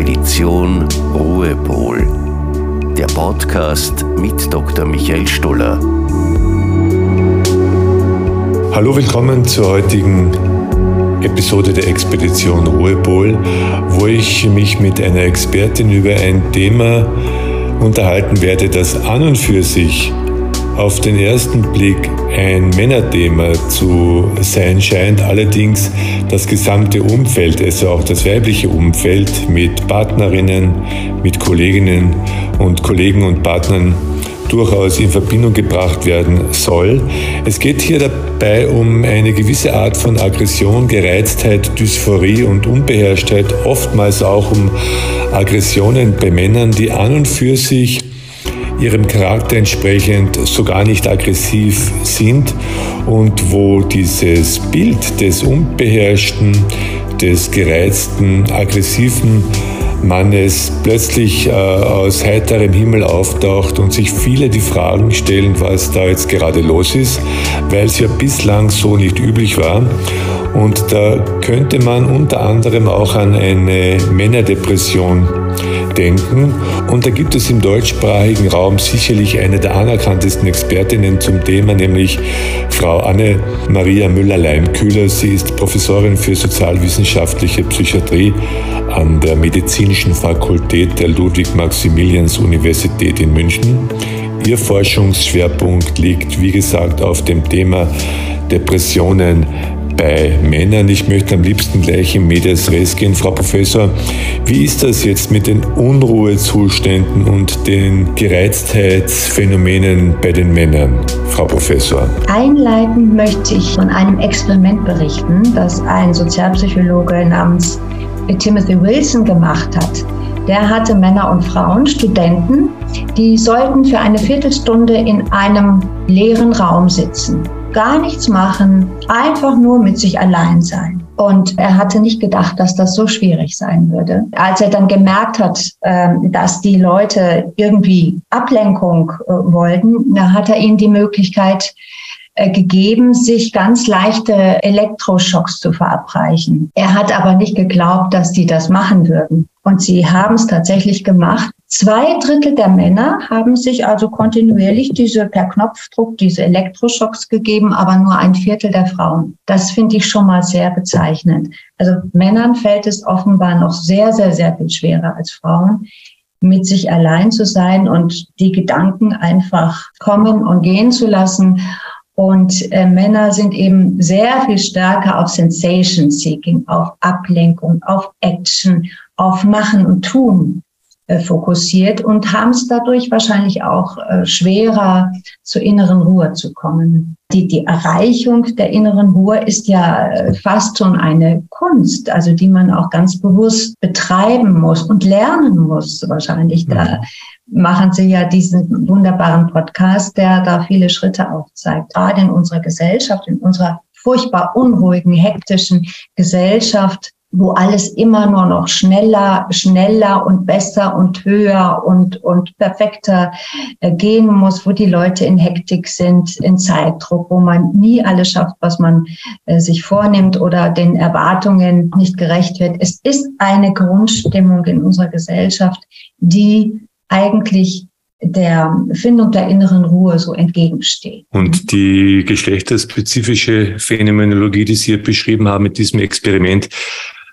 Expedition Ruhepol. Der Podcast mit Dr. Michael Stoller. Hallo, willkommen zur heutigen Episode der Expedition Ruhepol, wo ich mich mit einer Expertin über ein Thema unterhalten werde, das an und für sich auf den ersten Blick ein Männerthema zu sein scheint, allerdings das gesamte Umfeld, also auch das weibliche Umfeld mit Partnerinnen, mit Kolleginnen und Kollegen und Partnern durchaus in Verbindung gebracht werden soll. Es geht hier dabei um eine gewisse Art von Aggression, Gereiztheit, Dysphorie und Unbeherrschtheit, oftmals auch um Aggressionen bei Männern, die an und für sich ihrem Charakter entsprechend so gar nicht aggressiv sind und wo dieses Bild des unbeherrschten, des gereizten, aggressiven Mannes plötzlich äh, aus heiterem Himmel auftaucht und sich viele die Fragen stellen, was da jetzt gerade los ist, weil es ja bislang so nicht üblich war. Und da könnte man unter anderem auch an eine Männerdepression denken. Und da gibt es im deutschsprachigen Raum sicherlich eine der anerkanntesten Expertinnen zum Thema, nämlich Frau Anne-Maria Müller-Leimkühler. Sie ist Professorin für sozialwissenschaftliche Psychiatrie an der Medizinischen Fakultät der Ludwig-Maximilians-Universität in München. Ihr Forschungsschwerpunkt liegt, wie gesagt, auf dem Thema Depressionen bei Männern. Ich möchte am liebsten gleich in Medias Res gehen. Frau Professor, wie ist das jetzt mit den Unruhezuständen und den Gereiztheitsphänomenen bei den Männern, Frau Professor? Einleitend möchte ich von einem Experiment berichten, das ein Sozialpsychologe namens Timothy Wilson gemacht hat. Der hatte Männer und Frauen, Studenten, die sollten für eine Viertelstunde in einem leeren Raum sitzen gar nichts machen, einfach nur mit sich allein sein. Und er hatte nicht gedacht, dass das so schwierig sein würde. Als er dann gemerkt hat, ähm, dass die Leute irgendwie Ablenkung äh, wollten, hat er ihnen die Möglichkeit äh, gegeben, sich ganz leichte Elektroschocks zu verabreichen. Er hat aber nicht geglaubt, dass die das machen würden. Und sie haben es tatsächlich gemacht. Zwei Drittel der Männer haben sich also kontinuierlich diese per Knopfdruck diese Elektroschocks gegeben, aber nur ein Viertel der Frauen. Das finde ich schon mal sehr bezeichnend. Also Männern fällt es offenbar noch sehr, sehr, sehr viel schwerer als Frauen mit sich allein zu sein und die Gedanken einfach kommen und gehen zu lassen. Und äh, Männer sind eben sehr viel stärker auf Sensation Seeking, auf Ablenkung, auf Action, auf Machen und Tun fokussiert und haben es dadurch wahrscheinlich auch äh, schwerer zur inneren Ruhe zu kommen. Die, die Erreichung der inneren Ruhe ist ja äh, fast schon eine Kunst, also die man auch ganz bewusst betreiben muss und lernen muss wahrscheinlich. Da mhm machen Sie ja diesen wunderbaren Podcast, der da viele Schritte aufzeigt. Gerade in unserer Gesellschaft, in unserer furchtbar unruhigen, hektischen Gesellschaft, wo alles immer nur noch schneller, schneller und besser und höher und, und perfekter äh, gehen muss, wo die Leute in Hektik sind, in Zeitdruck, wo man nie alles schafft, was man äh, sich vornimmt oder den Erwartungen nicht gerecht wird. Es ist eine Grundstimmung in unserer Gesellschaft, die eigentlich der Findung der inneren Ruhe so entgegensteht. Und die geschlechterspezifische Phänomenologie, die Sie beschrieben haben mit diesem Experiment,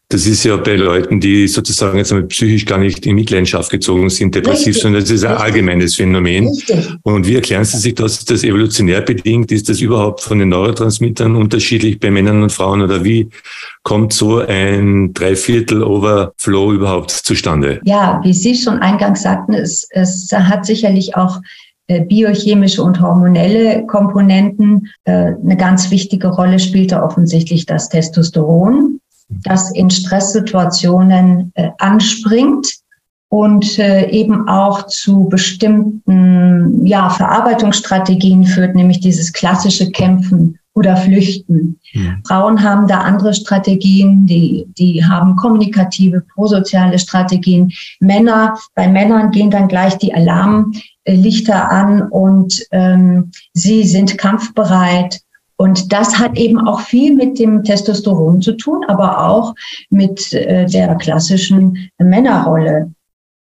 das ist ja bei Leuten, die sozusagen jetzt psychisch gar nicht in Mitleidenschaft gezogen sind, depressiv, Richtig. sondern das ist ein Richtig. allgemeines Phänomen. Richtig. Und wie erklären Sie sich das? Ist das evolutionär bedingt? Ist das überhaupt von den Neurotransmittern unterschiedlich bei Männern und Frauen? Oder wie kommt so ein Dreiviertel-Overflow überhaupt zustande? Ja, wie Sie schon eingangs sagten, es, es hat sicherlich auch äh, biochemische und hormonelle Komponenten. Äh, eine ganz wichtige Rolle spielte offensichtlich das Testosteron das in Stresssituationen äh, anspringt und äh, eben auch zu bestimmten ja, Verarbeitungsstrategien führt, nämlich dieses klassische Kämpfen oder Flüchten. Ja. Frauen haben da andere Strategien, die, die haben kommunikative, prosoziale Strategien. Männer, bei Männern gehen dann gleich die Alarmlichter an und ähm, sie sind kampfbereit Und das hat eben auch viel mit dem Testosteron zu tun, aber auch mit äh, der klassischen Männerrolle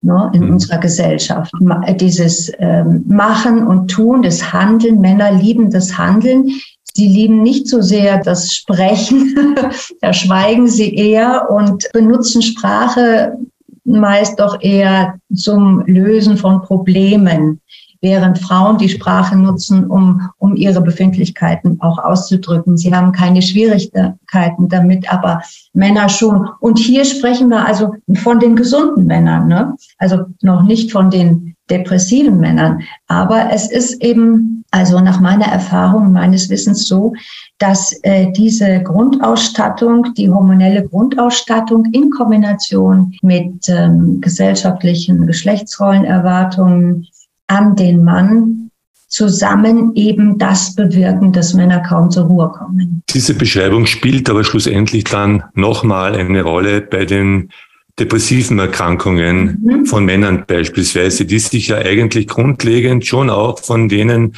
ne, in mhm. unserer Gesellschaft. Dieses ähm, Machen und Tun, das Handeln, Männer lieben das Handeln. Sie lieben nicht so sehr das Sprechen, da schweigen sie eher und benutzen Sprache meist doch eher zum Lösen von Problemen während Frauen die Sprache nutzen, um, um ihre Befindlichkeiten auch auszudrücken. Sie haben keine Schwierigkeiten damit, aber Männer schon. Und hier sprechen wir also von den gesunden Männern, ne? also noch nicht von den depressiven Männern. Aber es ist eben, also nach meiner Erfahrung, meines Wissens so, dass äh, diese Grundausstattung, die hormonelle Grundausstattung in Kombination mit ähm, gesellschaftlichen Geschlechtsrollenerwartungen, an den Mann zusammen eben das bewirken, dass Männer kaum zur Ruhe kommen. Diese Beschreibung spielt aber schlussendlich dann nochmal eine Rolle bei den depressiven Erkrankungen mhm. von Männern beispielsweise, die sich ja eigentlich grundlegend schon auch von denen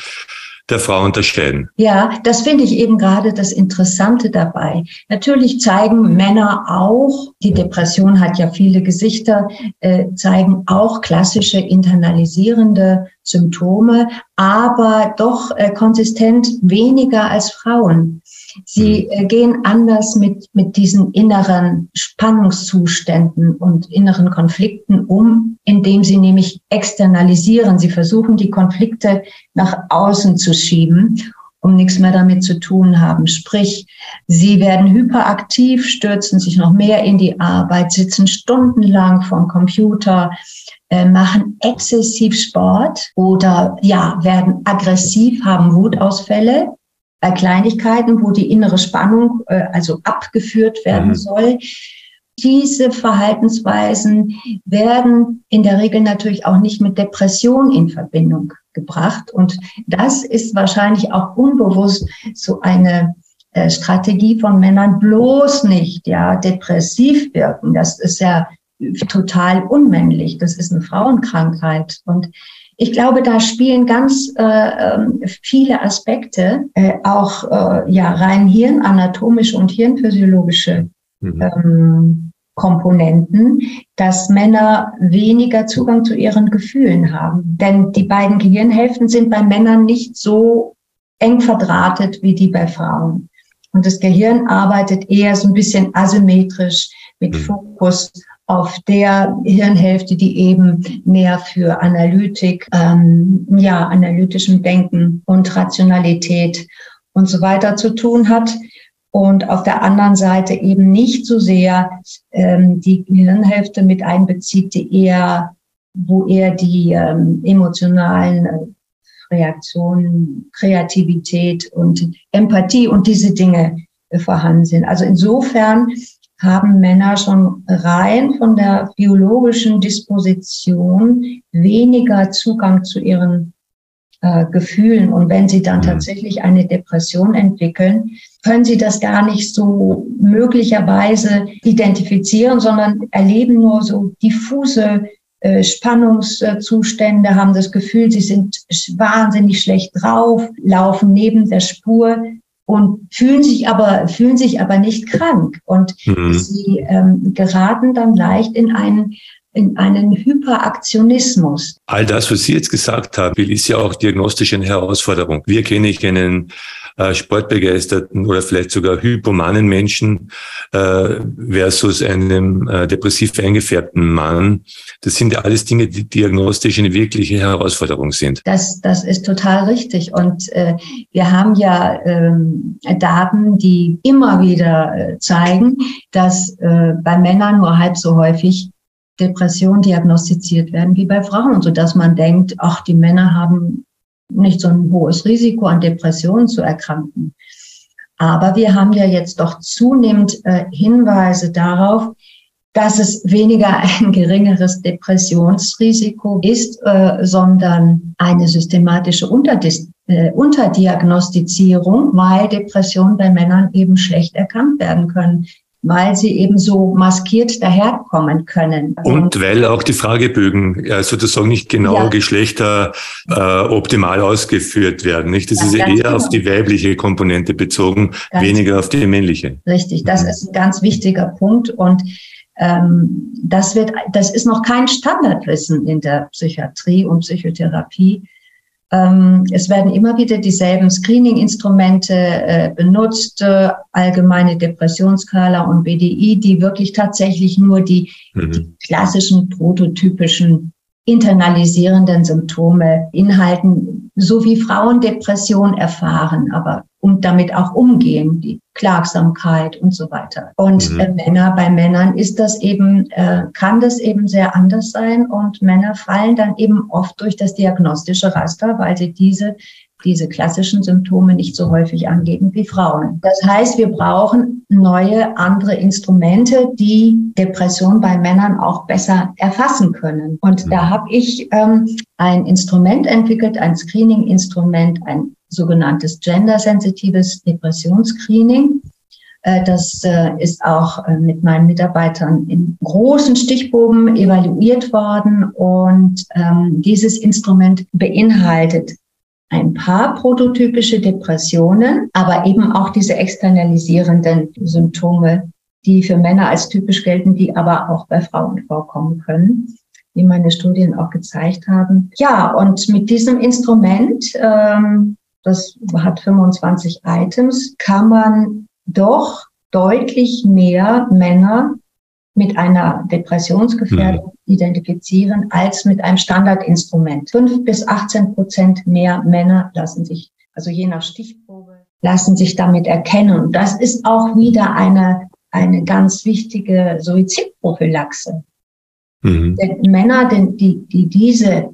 der Frau unterscheiden. Ja, das finde ich eben gerade das Interessante dabei. Natürlich zeigen Männer auch, die Depression hat ja viele Gesichter, äh, zeigen auch klassische internalisierende Symptome, aber doch äh, konsistent weniger als Frauen. Sie mhm. äh, gehen anders mit, mit diesen inneren Spannungszuständen und inneren Konflikten um, indem sie nämlich externalisieren. Sie versuchen, die Konflikte nach außen zu schieben um nichts mehr damit zu tun haben. Sprich, sie werden hyperaktiv, stürzen sich noch mehr in die Arbeit, sitzen stundenlang vom Computer, äh, machen exzessiv Sport oder ja, werden aggressiv, haben Wutausfälle bei Kleinigkeiten, wo die innere Spannung äh, also abgeführt werden mhm. soll. Diese Verhaltensweisen werden in der Regel natürlich auch nicht mit Depression in Verbindung gebracht. Und das ist wahrscheinlich auch unbewusst so eine äh, Strategie von Männern, bloß nicht ja depressiv wirken. Das ist ja total unmännlich. Das ist eine Frauenkrankheit. Und ich glaube, da spielen ganz äh, ähm, viele Aspekte, äh, auch äh, ja rein hirnanatomische und hirnphysiologische mhm. ähm, Komponenten, dass Männer weniger Zugang zu ihren Gefühlen haben. Denn die beiden Gehirnhälften sind bei Männern nicht so eng verdrahtet wie die bei Frauen. Und das Gehirn arbeitet eher so ein bisschen asymmetrisch mit mhm. Fokus auf der Hirnhälfte, die eben mehr für Analytik, ähm, ja, analytischem Denken und Rationalität und so weiter zu tun hat. Und auf der anderen Seite eben nicht so sehr ähm, die Hirnhälfte mit einbezieht, die eher, wo eher die ähm, emotionalen äh, Reaktionen, Kreativität und Empathie und diese Dinge vorhanden sind. Also insofern haben Männer schon rein von der biologischen Disposition weniger Zugang zu ihren äh, Gefühlen. Und wenn sie dann mhm. tatsächlich eine Depression entwickeln, können sie das gar nicht so möglicherweise identifizieren, sondern erleben nur so diffuse äh, Spannungszustände, haben das Gefühl, sie sind wahnsinnig schlecht drauf, laufen neben der Spur, und fühlen sich aber fühlen sich aber nicht krank und mhm. sie ähm, geraten dann leicht in einen in einen Hyperaktionismus. All das, was Sie jetzt gesagt haben, ist ja auch diagnostisch eine Herausforderung. Wir kennen ich einen äh, sportbegeisterten oder vielleicht sogar hypomanen Menschen äh, versus einem äh, depressiv eingefärbten Mann. Das sind ja alles Dinge, die diagnostisch eine wirkliche Herausforderung sind. Das, das ist total richtig. Und äh, wir haben ja ähm, Daten, die immer wieder äh, zeigen, dass äh, bei Männern nur halb so häufig Depressionen diagnostiziert werden wie bei Frauen, so dass man denkt, ach, die Männer haben nicht so ein hohes Risiko an Depressionen zu erkranken. Aber wir haben ja jetzt doch zunehmend äh, Hinweise darauf, dass es weniger ein geringeres Depressionsrisiko ist, äh, sondern eine systematische Unterdis äh, Unterdiagnostizierung, weil Depressionen bei Männern eben schlecht erkannt werden können weil sie eben so maskiert daherkommen können. Und weil auch die Fragebögen äh, sozusagen nicht genau ja. Geschlechter äh, optimal ausgeführt werden. Nicht? Das ja, ist eher genau. auf die weibliche Komponente bezogen, ganz weniger auf die männliche. Richtig, das mhm. ist ein ganz wichtiger Punkt und ähm, das wird, das ist noch kein Standardwissen in der Psychiatrie und Psychotherapie. Ähm, es werden immer wieder dieselben Screening-Instrumente äh, benutzt, äh, allgemeine Depressionsskala und BDI, die wirklich tatsächlich nur die, mhm. die klassischen prototypischen internalisierenden Symptome inhalten, so wie Frauen Depression erfahren, aber und damit auch umgehen, die Klagsamkeit und so weiter. Und mhm. äh, Männer, bei Männern ist das eben, äh, kann das eben sehr anders sein und Männer fallen dann eben oft durch das diagnostische Raster, weil sie diese diese klassischen Symptome nicht so häufig angeben wie Frauen. Das heißt, wir brauchen neue, andere Instrumente, die Depression bei Männern auch besser erfassen können. Und da mhm. habe ich ähm, ein Instrument entwickelt, ein Screening-Instrument, ein sogenanntes gendersensitives Depressionsscreening. Äh, das äh, ist auch äh, mit meinen Mitarbeitern in großen Stichproben evaluiert worden und ähm, dieses Instrument beinhaltet ein paar prototypische Depressionen, aber eben auch diese externalisierenden Symptome, die für Männer als typisch gelten, die aber auch bei Frauen vorkommen können, wie meine Studien auch gezeigt haben. Ja, und mit diesem Instrument, ähm, das hat 25 Items, kann man doch deutlich mehr Männer mit einer Depressionsgefährdung. Identifizieren als mit einem Standardinstrument. Fünf bis 18 Prozent mehr Männer lassen sich, also je nach Stichprobe, lassen sich damit erkennen. Und das ist auch wieder eine, eine ganz wichtige Suizidprophylaxe. Mhm. Denn Männer, die, die diese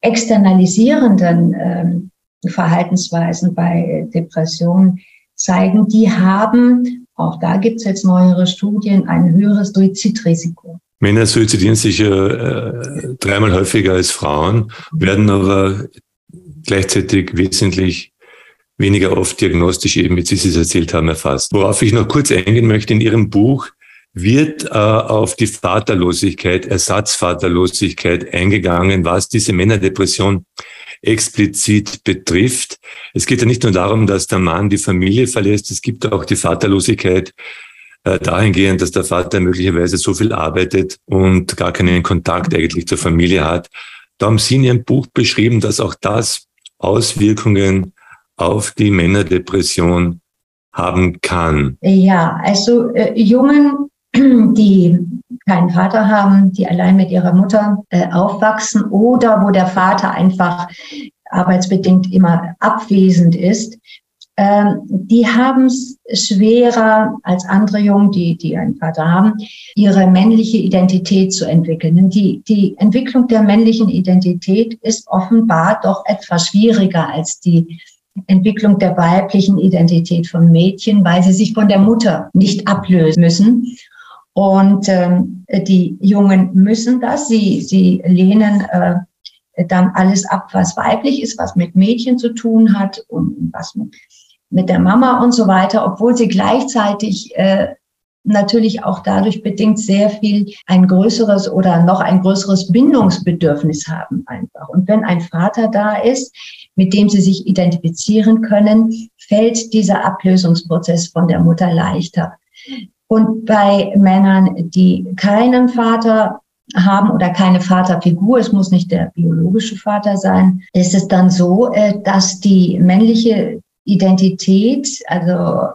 externalisierenden ähm, Verhaltensweisen bei Depressionen zeigen, die haben auch da gibt es jetzt neuere Studien, ein höheres Suizidrisiko. Männer suizidieren sich äh, dreimal häufiger als Frauen, werden aber gleichzeitig wesentlich weniger oft diagnostisch, eben wie Sie es erzählt haben, erfasst. Worauf ich noch kurz eingehen möchte, in Ihrem Buch wird äh, auf die Vaterlosigkeit, Ersatzvaterlosigkeit eingegangen, was diese Männerdepression explizit betrifft. Es geht ja nicht nur darum, dass der Mann die Familie verlässt, es gibt auch die Vaterlosigkeit äh, dahingehend, dass der Vater möglicherweise so viel arbeitet und gar keinen Kontakt eigentlich zur Familie hat. Da haben Sie in Ihrem Buch beschrieben, dass auch das Auswirkungen auf die Männerdepression haben kann. Ja, also äh, Jungen, die keinen Vater haben, die allein mit ihrer Mutter äh, aufwachsen oder wo der Vater einfach arbeitsbedingt immer abwesend ist, ähm, die haben es schwerer als andere Jungen, die, die einen Vater haben, ihre männliche Identität zu entwickeln. Die, die Entwicklung der männlichen Identität ist offenbar doch etwas schwieriger als die Entwicklung der weiblichen Identität von Mädchen, weil sie sich von der Mutter nicht ablösen müssen. Und ähm, die Jungen müssen das. Sie, sie lehnen äh, dann alles ab, was weiblich ist, was mit Mädchen zu tun hat und was mit, mit der Mama und so weiter, obwohl sie gleichzeitig äh, natürlich auch dadurch bedingt sehr viel ein größeres oder noch ein größeres Bindungsbedürfnis haben einfach. Und wenn ein Vater da ist, mit dem sie sich identifizieren können, fällt dieser Ablösungsprozess von der Mutter leichter. Und bei Männern, die keinen Vater haben oder keine Vaterfigur, es muss nicht der biologische Vater sein, ist es dann so, äh, dass die männliche Identität, also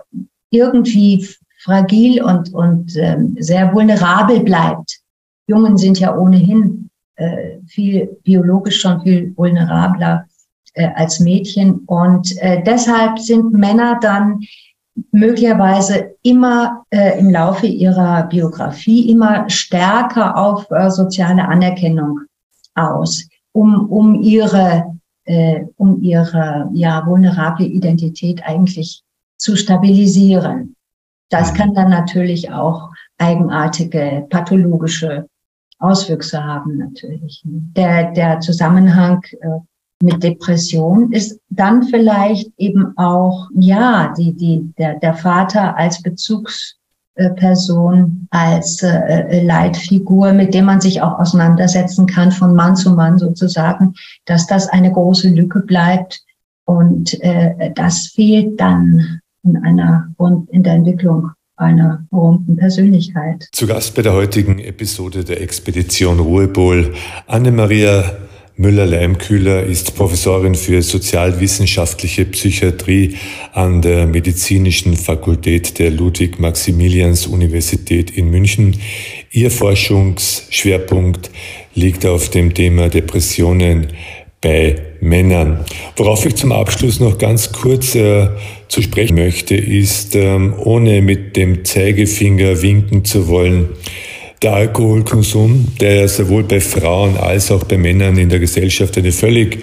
irgendwie fragil und, und ähm, sehr vulnerabel bleibt. Jungen sind ja ohnehin äh, viel biologisch schon viel vulnerabler äh, als Mädchen. Und deshalb sind Männer dann möglicherweise immer äh, im Laufe ihrer Biografie immer stärker auf äh, soziale Anerkennung aus, um, um ihre, äh, um ihre ja, vulnerable Identität eigentlich zu stabilisieren. Das mhm. kann dann natürlich auch eigenartige pathologische Auswüchse haben natürlich. Der, der Zusammenhang äh, mit Depression ist dann vielleicht eben auch, ja, die, die, der, der Vater als Bezugs, Person als Leitfigur, mit dem man sich auch auseinandersetzen kann, von Mann zu Mann sozusagen, dass das eine große Lücke bleibt. Und das fehlt dann in einer in der Entwicklung einer berühmten Persönlichkeit. Zu Gast bei der heutigen Episode der Expedition Ruhepol Anne-Maria Müller-Leimkühler ist Professorin für sozialwissenschaftliche Psychiatrie an der Medizinischen Fakultät der Ludwig-Maximilians-Universität in München. Ihr Forschungsschwerpunkt liegt auf dem Thema Depressionen bei Männern. Worauf ich zum Abschluss noch ganz kurz äh, zu sprechen möchte, ist, ähm, ohne mit dem Zeigefinger winken zu wollen, der Alkoholkonsum, der sowohl bei Frauen als auch bei Männern in der Gesellschaft eine völlig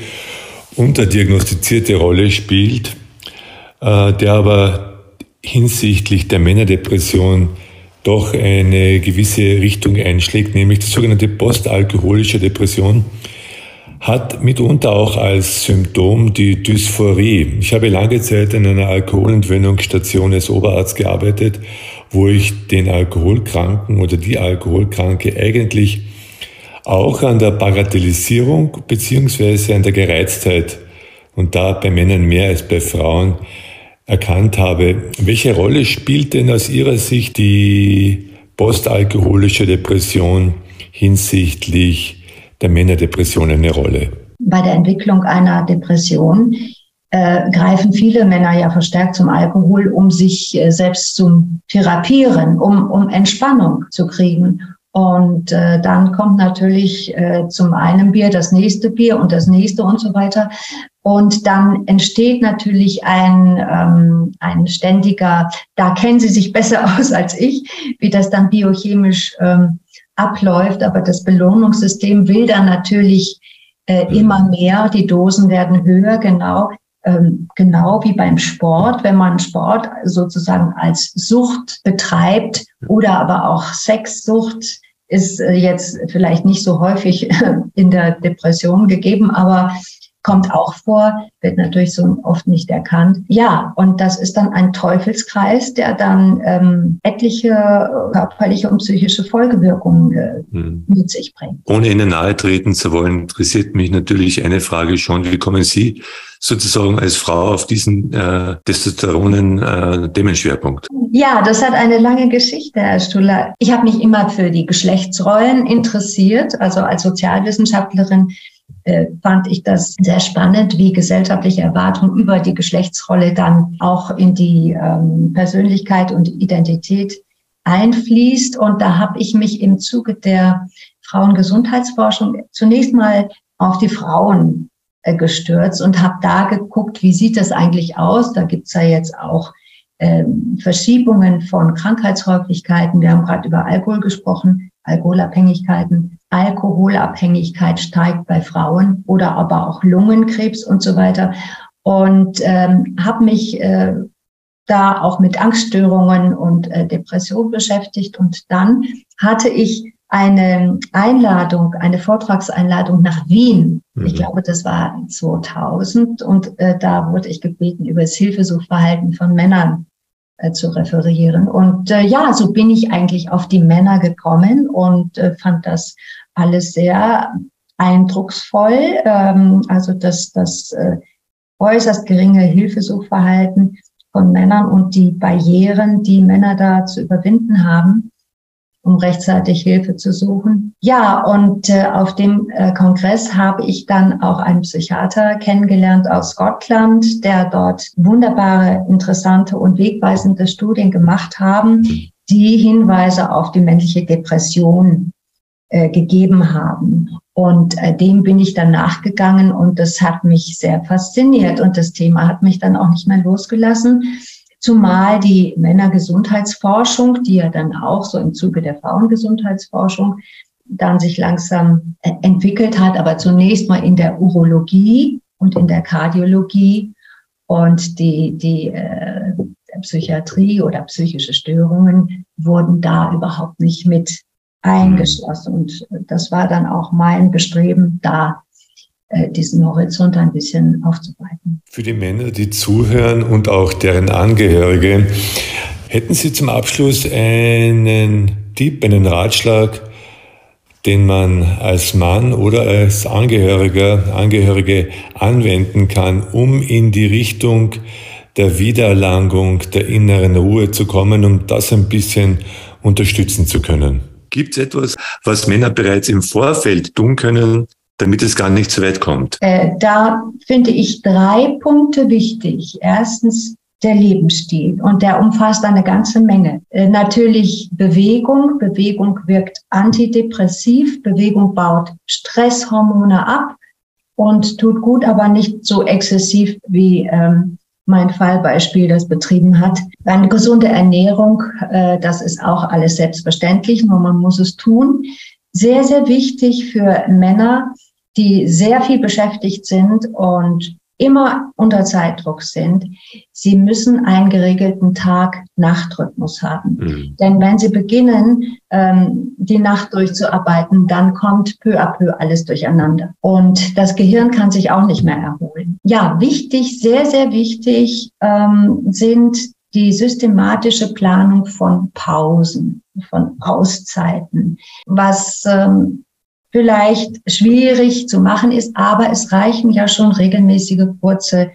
unterdiagnostizierte Rolle spielt, äh, der aber hinsichtlich der Männerdepression doch eine gewisse Richtung einschlägt, nämlich die sogenannte postalkoholische Depression hat mitunter auch als Symptom die Dysphorie. Ich habe lange Zeit in einer Alkoholentwöhnungsstation als Oberarzt gearbeitet, wo ich den Alkoholkranken oder die Alkoholkranke eigentlich auch an der Bagatellisierung beziehungsweise an der Gereiztheit und da bei Männern mehr als bei Frauen erkannt habe. Welche Rolle spielt denn aus Ihrer Sicht die postalkoholische Depression hinsichtlich der Männerdepression eine Rolle? Bei der Entwicklung einer Depression äh, greifen viele Männer ja verstärkt zum Alkohol, um sich äh, selbst zu therapieren, um, um Entspannung zu kriegen. Und äh, dann kommt natürlich äh, zum einen Bier das nächste Bier und das nächste und so weiter. Und dann entsteht natürlich ein, ähm, ein ständiger, da kennen Sie sich besser aus als ich, wie das dann biochemisch ähm, abläuft. Aber das Belohnungssystem will dann natürlich äh, mhm. immer mehr. Die Dosen werden höher, genau. Ähm, genau wie beim Sport, wenn man Sport sozusagen als Sucht betreibt oder aber auch Sexsucht ist äh, jetzt vielleicht nicht so häufig in der Depression gegeben, aber kommt auch vor, wird natürlich so oft nicht erkannt. Ja, und das ist dann ein Teufelskreis, der dann ähm, etliche körperliche und psychische Folgewirkungen äh, hm. mit sich bringt. Ohne Ihnen nahe treten zu wollen, interessiert mich natürlich eine Frage schon. Wie kommen Sie sozusagen als Frau auf diesen äh, Testosteronen äh, Themenschwerpunkt? Ja, das hat eine lange Geschichte, Herr Stuller. Ich habe mich immer für die Geschlechtsrollen interessiert, also als Sozialwissenschaftlerin äh, fand ich das sehr spannend, wie gesellschaftliche Erwartungen über die Geschlechtsrolle dann auch in die ähm, Persönlichkeit und Identität einfließt. Und da habe ich mich im Zuge der Frauengesundheitsforschung zunächst mal auf die Frauen gestürzt und habe da geguckt, wie sieht das eigentlich aus. Da gibt's ja jetzt auch ähm, Verschiebungen von Krankheitshäufigkeiten. Wir haben gerade über Alkohol gesprochen, Alkoholabhängigkeiten. Alkoholabhängigkeit steigt bei Frauen oder aber auch Lungenkrebs und so weiter. Und ähm, habe mich äh, da auch mit Angststörungen und äh, Depression beschäftigt. Und dann hatte ich eine Einladung, eine Vortragseinladung nach Wien. Mhm. Ich glaube, das war 2000 und äh, da wurde ich gebeten, über das Hilfesuchverhalten von Männern äh, zu referieren. Und äh, ja, so bin ich eigentlich auf die Männer gekommen und äh, fand das alles sehr eindrucksvoll. Ähm, also das, das äh, äußerst geringe Hilfesuchverhalten von Männern und die Barrieren, die Männer da zu überwinden haben, um rechtzeitig Hilfe zu suchen. Ja, und äh, auf dem äh, Kongress habe ich dann auch einen Psychiater kennengelernt aus Schottland, der dort wunderbare, interessante und wegweisende Studien gemacht haben, die Hinweise auf die männliche Depression äh, gegeben haben. Und äh, dem bin ich dann nachgegangen und das hat mich sehr fasziniert und das Thema hat mich dann auch nicht mehr losgelassen. Zumal die Männergesundheitsforschung, die ja dann auch so im Zuge der Frauengesundheitsforschung dann sich langsam äh, entwickelt hat, aber zunächst mal in der Urologie und in der Kardiologie und die, die äh, Psychiatrie oder psychische Störungen wurden da überhaupt nicht mit eingeschlossen. Und das war dann auch mein Bestreben, da diesen Horizont ein bisschen aufzuweiten. Für die Männer, die zuhören und auch deren Angehörige, Hätten Sie zum Abschluss einen Tipp, einen Ratschlag, den man als Mann oder als Angehöriger, Angehörige anwenden kann, um in die Richtung der Wiedererlangung der inneren Ruhe zu kommen, um das ein bisschen unterstützen zu können? Gibt es etwas, was Männer bereits im Vorfeld tun können, damit es gar nicht zu weit kommt? Äh, da finde ich drei Punkte wichtig. Erstens der Lebensstil und der umfasst eine ganze Menge. Äh, natürlich Bewegung. Bewegung wirkt antidepressiv. Bewegung baut Stresshormone ab und tut gut, aber nicht so exzessiv wie ähm, mein Fallbeispiel das betrieben hat. Eine gesunde Ernährung, äh, das ist auch alles selbstverständlich, nur man muss es tun. Sehr, sehr wichtig für Männer, die sehr viel beschäftigt sind und immer unter Zeitdruck sind. Sie müssen einen geregelten Tag-Nacht-Rhythmus haben. Mhm. Denn wenn Sie beginnen, ähm, die Nacht durchzuarbeiten, dann kommt peu à peu alles durcheinander. Und das Gehirn kann sich auch nicht mehr erholen. Ja, wichtig, sehr, sehr wichtig ähm, sind die systematische Planung von Pausen, von Auszeiten, was ähm, vielleicht schwierig zu machen ist, aber es reichen ja schon regelmäßige kurze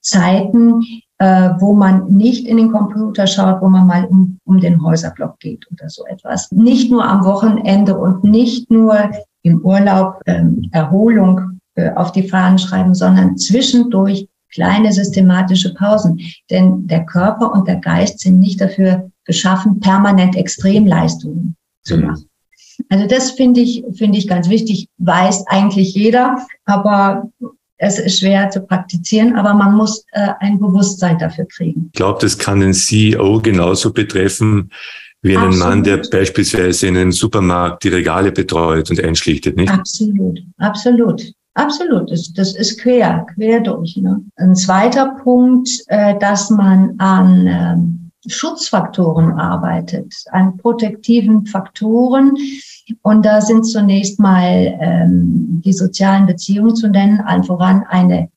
Zeiten, äh, wo man nicht in den Computer schaut, wo man mal um, um den Häuserblock geht oder so etwas. Nicht nur am Wochenende und nicht nur im Urlaub ähm, Erholung äh, auf die Fahnen schreiben, sondern zwischendurch kleine systematische Pausen. Denn der Körper und der Geist sind nicht dafür geschaffen, permanent Extremleistungen zu mhm. machen. Also das finde ich, finde ich ganz wichtig, weiß eigentlich jeder, aber es ist schwer zu praktizieren, aber man muss äh, ein Bewusstsein dafür kriegen. Ich glaube, das kann den CEO genauso betreffen wie einen Absolut. Mann, der beispielsweise in einem Supermarkt die Regale betreut und einschlichtet, nicht? Absolut, absolut. Absolut, das, das ist quer, quer durch. Ne? Ein zweiter Punkt, äh, dass man an ähm, Schutzfaktoren arbeitet, an protektiven Faktoren. Und da sind zunächst mal ähm, die sozialen Beziehungen zu nennen, allen voran eine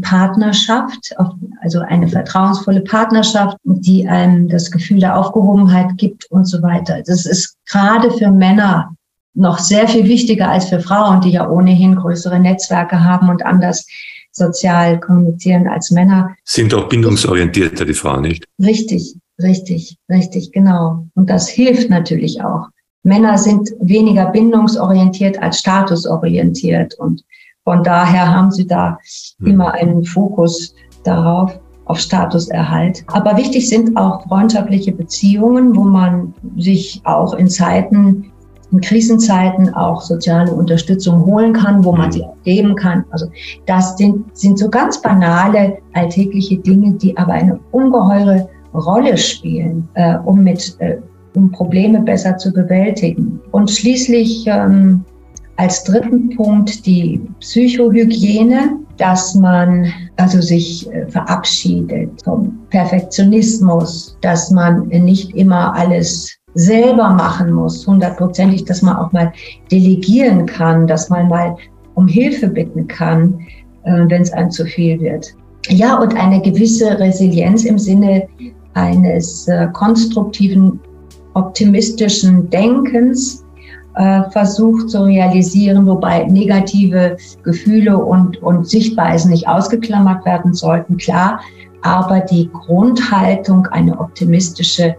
Partnerschaft, also eine vertrauensvolle Partnerschaft, die einem das Gefühl der Aufgehobenheit gibt und so weiter. Das ist gerade für Männer noch sehr viel wichtiger als für Frauen, die ja ohnehin größere Netzwerke haben und anders sozial kommunizieren als Männer. Sind auch bindungsorientierter, die Frauen, nicht? Richtig, Richtig, richtig, genau. Und das hilft natürlich auch. Männer sind weniger bindungsorientiert als statusorientiert und von daher haben sie da hm. immer einen Fokus darauf, auf Statuserhalt. Aber wichtig sind auch freundschaftliche Beziehungen, wo man sich auch in Zeiten, in Krisenzeiten auch soziale Unterstützung holen kann, wo man hm. sie auch geben kann. Also das sind, sind so ganz banale alltägliche Dinge, die aber eine ungeheure Rolle spielen, äh, um mit äh, um Probleme besser zu bewältigen. Und schließlich ähm, als dritten Punkt die Psychohygiene, dass man also sich äh, verabschiedet vom Perfektionismus, dass man nicht immer alles selber machen muss, hundertprozentig, dass man auch mal delegieren kann, dass man mal um Hilfe bitten kann, äh, wenn es einem zu viel wird. Ja, und eine gewisse Resilienz im Sinne eines äh, konstruktiven, optimistischen Denkens äh, versucht zu realisieren, wobei negative Gefühle und, und Sichtweisen nicht ausgeklammert werden sollten, klar. Aber die Grundhaltung, eine optimistische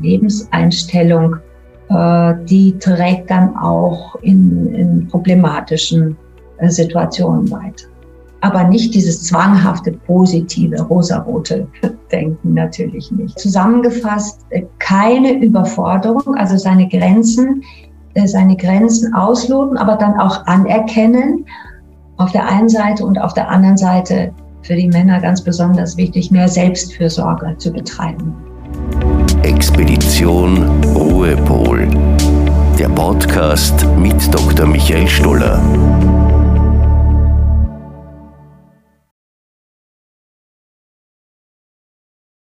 Lebenseinstellung, äh, die trägt dann auch in, in problematischen äh, Situationen weiter aber nicht dieses zwanghafte, positive, rosarote Denken natürlich nicht. Zusammengefasst, äh, keine Überforderung, also seine Grenzen, äh, seine Grenzen ausloten, aber dann auch anerkennen. Auf der einen Seite und auf der anderen Seite für die Männer ganz besonders wichtig, mehr Selbstfürsorge zu betreiben. Expedition Ruhepol. Der Podcast mit Dr. Michael Stoller.